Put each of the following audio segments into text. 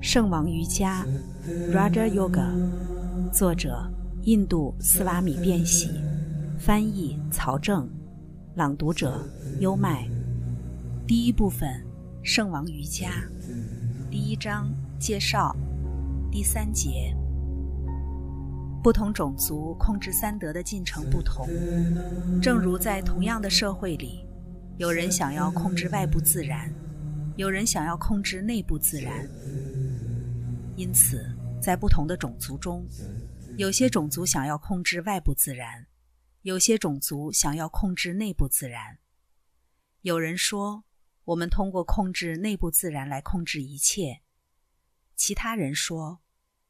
圣王瑜伽 （Raja Yoga），作者印度斯瓦米·变喜，翻译曹正，朗读者优麦。第一部分：圣王瑜伽。第一章介绍。第三节：不同种族控制三德的进程不同，正如在同样的社会里，有人想要控制外部自然，有人想要控制内部自然。因此，在不同的种族中，有些种族想要控制外部自然，有些种族想要控制内部自然。有人说，我们通过控制内部自然来控制一切；其他人说，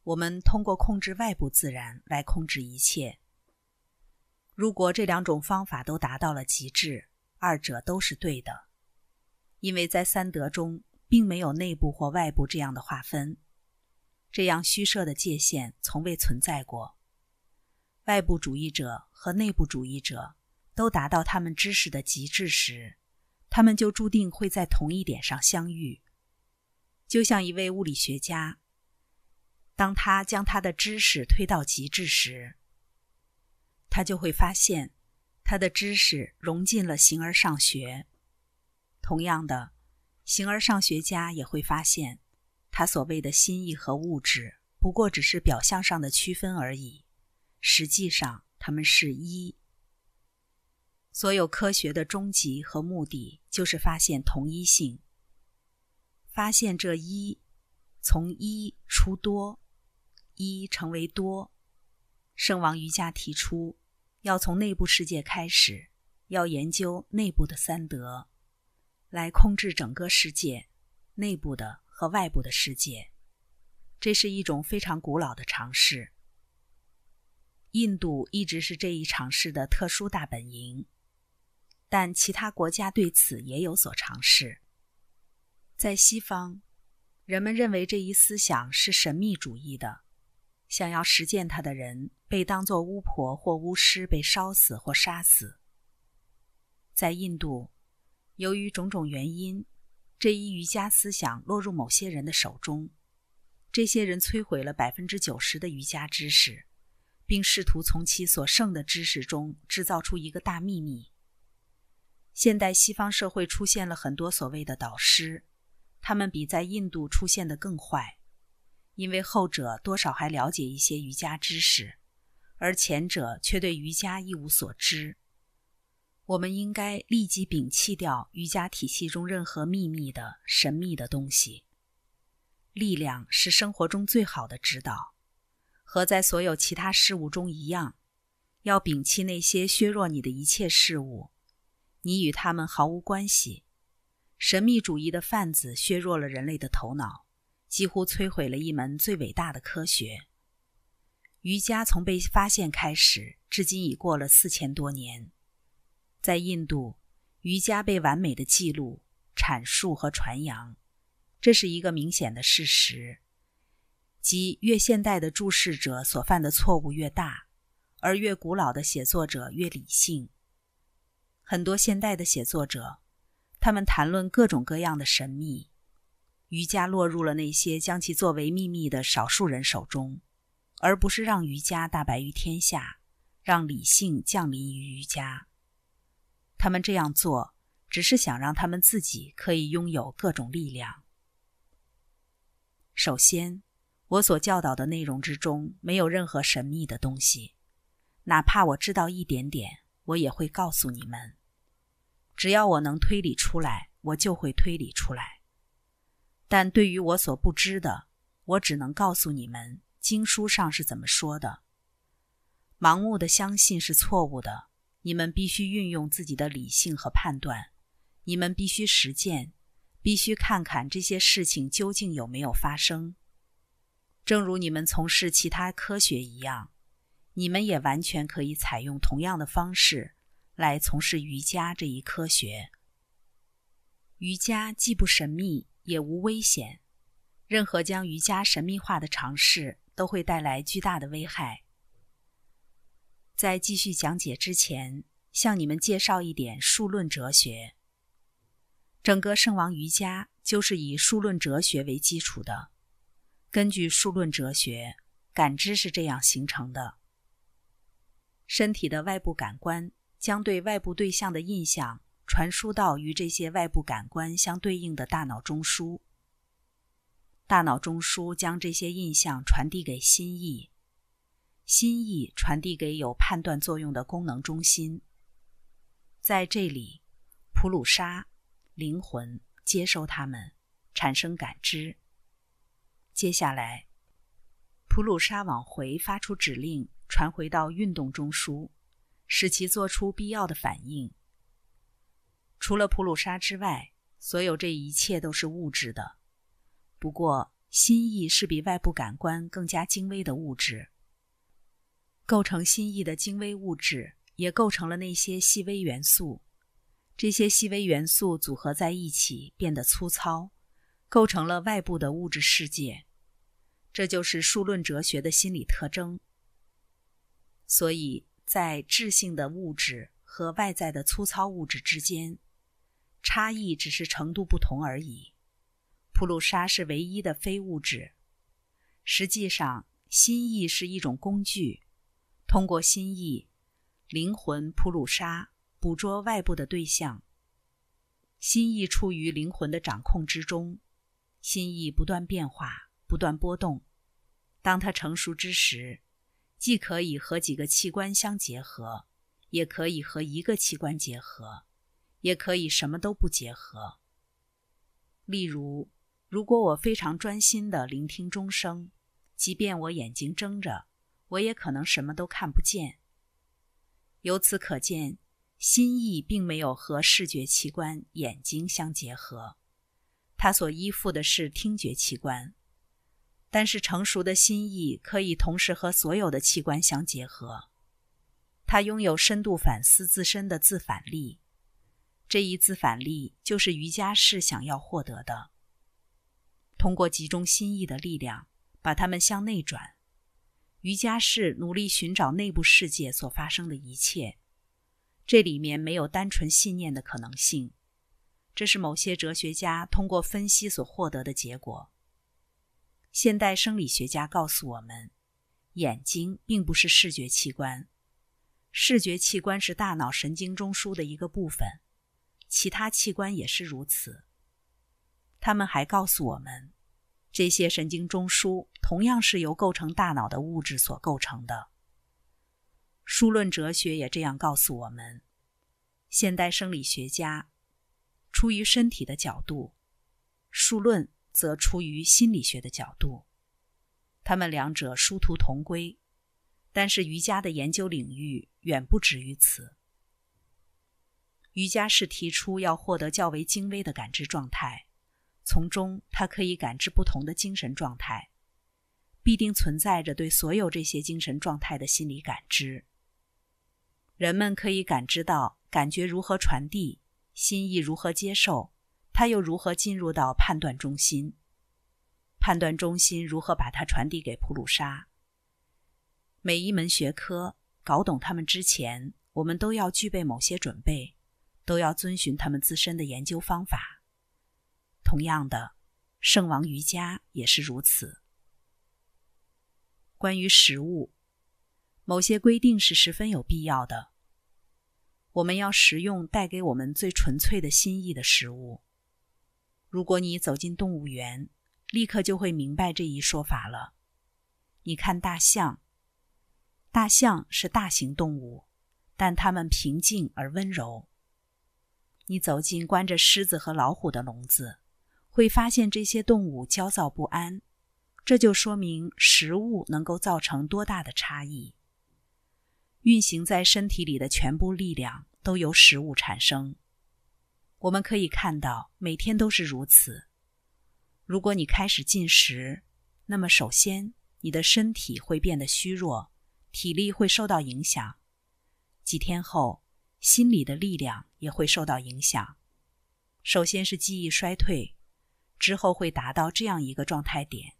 我们通过控制外部自然来控制一切。如果这两种方法都达到了极致，二者都是对的，因为在三德中并没有内部或外部这样的划分。这样虚设的界限从未存在过。外部主义者和内部主义者都达到他们知识的极致时，他们就注定会在同一点上相遇。就像一位物理学家，当他将他的知识推到极致时，他就会发现他的知识融进了形而上学。同样的，形而上学家也会发现。他所谓的心意和物质，不过只是表象上的区分而已。实际上，他们是一。所有科学的终极和目的，就是发现同一性，发现这一，从一出多，一成为多。圣王瑜伽提出，要从内部世界开始，要研究内部的三德，来控制整个世界，内部的。和外部的世界，这是一种非常古老的尝试。印度一直是这一尝试的特殊大本营，但其他国家对此也有所尝试。在西方，人们认为这一思想是神秘主义的，想要实践它的人被当作巫婆或巫师被烧死或杀死。在印度，由于种种原因。这一瑜伽思想落入某些人的手中，这些人摧毁了百分之九十的瑜伽知识，并试图从其所剩的知识中制造出一个大秘密。现代西方社会出现了很多所谓的导师，他们比在印度出现的更坏，因为后者多少还了解一些瑜伽知识，而前者却对瑜伽一无所知。我们应该立即摒弃掉瑜伽体系中任何秘密的神秘的东西。力量是生活中最好的指导，和在所有其他事物中一样，要摒弃那些削弱你的一切事物，你与他们毫无关系。神秘主义的贩子削弱了人类的头脑，几乎摧毁了一门最伟大的科学。瑜伽从被发现开始，至今已过了四千多年。在印度，瑜伽被完美的记录、阐述和传扬，这是一个明显的事实。即越现代的注释者所犯的错误越大，而越古老的写作者越理性。很多现代的写作者，他们谈论各种各样的神秘，瑜伽落入了那些将其作为秘密的少数人手中，而不是让瑜伽大白于天下，让理性降临于瑜伽。他们这样做，只是想让他们自己可以拥有各种力量。首先，我所教导的内容之中没有任何神秘的东西，哪怕我知道一点点，我也会告诉你们。只要我能推理出来，我就会推理出来。但对于我所不知的，我只能告诉你们经书上是怎么说的。盲目的相信是错误的。你们必须运用自己的理性和判断，你们必须实践，必须看看这些事情究竟有没有发生。正如你们从事其他科学一样，你们也完全可以采用同样的方式来从事瑜伽这一科学。瑜伽既不神秘，也无危险。任何将瑜伽神秘化的尝试都会带来巨大的危害。在继续讲解之前，向你们介绍一点数论哲学。整个圣王瑜伽就是以数论哲学为基础的。根据数论哲学，感知是这样形成的：身体的外部感官将对外部对象的印象传输到与这些外部感官相对应的大脑中枢，大脑中枢将这些印象传递给心意，心意传递给有判断作用的功能中心，在这里，普鲁沙灵魂接收它们，产生感知。接下来，普鲁沙往回发出指令，传回到运动中枢，使其做出必要的反应。除了普鲁沙之外，所有这一切都是物质的。不过，心意是比外部感官更加精微的物质。构成心意的精微物质，也构成了那些细微元素。这些细微元素组合在一起，变得粗糙，构成了外部的物质世界。这就是数论哲学的心理特征。所以在质性的物质和外在的粗糙物质之间，差异只是程度不同而已。普鲁沙是唯一的非物质。实际上，心意是一种工具，通过心意，灵魂普鲁沙捕捉外部的对象。心意处于灵魂的掌控之中，心意不断变化。不断波动，当它成熟之时，既可以和几个器官相结合，也可以和一个器官结合，也可以什么都不结合。例如，如果我非常专心地聆听钟声，即便我眼睛睁着，我也可能什么都看不见。由此可见，心意并没有和视觉器官眼睛相结合，它所依附的是听觉器官。但是成熟的心意可以同时和所有的器官相结合，它拥有深度反思自身的自反力，这一自反力就是瑜伽士想要获得的。通过集中心意的力量，把它们向内转，瑜伽士努力寻找内部世界所发生的一切，这里面没有单纯信念的可能性，这是某些哲学家通过分析所获得的结果。现代生理学家告诉我们，眼睛并不是视觉器官，视觉器官是大脑神经中枢的一个部分，其他器官也是如此。他们还告诉我们，这些神经中枢同样是由构成大脑的物质所构成的。数论哲学也这样告诉我们。现代生理学家出于身体的角度，数论。则出于心理学的角度，他们两者殊途同归，但是瑜伽的研究领域远不止于此。瑜伽是提出要获得较为精微的感知状态，从中他可以感知不同的精神状态，必定存在着对所有这些精神状态的心理感知。人们可以感知到感觉如何传递，心意如何接受。他又如何进入到判断中心？判断中心如何把它传递给普鲁沙？每一门学科搞懂它们之前，我们都要具备某些准备，都要遵循他们自身的研究方法。同样的，圣王瑜伽也是如此。关于食物，某些规定是十分有必要的。我们要食用带给我们最纯粹的心意的食物。如果你走进动物园，立刻就会明白这一说法了。你看大象，大象是大型动物，但它们平静而温柔。你走进关着狮子和老虎的笼子，会发现这些动物焦躁不安。这就说明食物能够造成多大的差异。运行在身体里的全部力量都由食物产生。我们可以看到，每天都是如此。如果你开始进食，那么首先你的身体会变得虚弱，体力会受到影响。几天后，心理的力量也会受到影响。首先是记忆衰退，之后会达到这样一个状态点：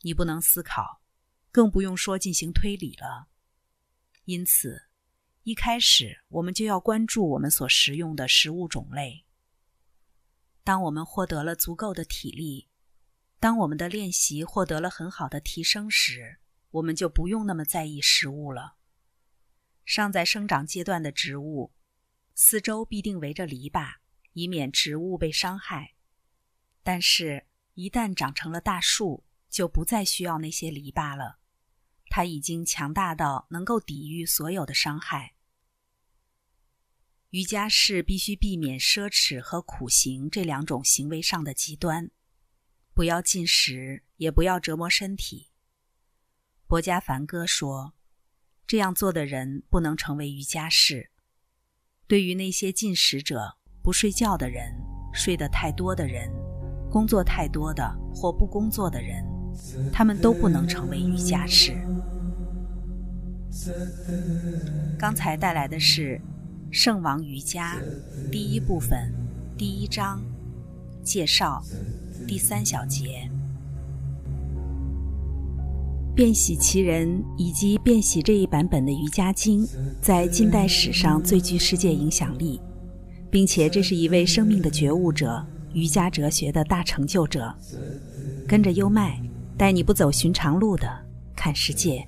你不能思考，更不用说进行推理了。因此。一开始，我们就要关注我们所食用的食物种类。当我们获得了足够的体力，当我们的练习获得了很好的提升时，我们就不用那么在意食物了。尚在生长阶段的植物，四周必定围着篱笆，以免植物被伤害。但是，一旦长成了大树，就不再需要那些篱笆了。它已经强大到能够抵御所有的伤害。瑜伽士必须避免奢侈和苦行这两种行为上的极端。不要进食，也不要折磨身体。博家梵歌说：“这样做的人不能成为瑜伽士。”对于那些进食者、不睡觉的人、睡得太多的人、工作太多的或不工作的人，他们都不能成为瑜伽师。刚才带来的是《圣王瑜伽》第一部分第一章介绍。第三小节，变喜其人以及变喜这一版本的瑜伽经，在近代史上最具世界影响力，并且这是一位生命的觉悟者、瑜伽哲学的大成就者。跟着优麦，带你不走寻常路的看世界。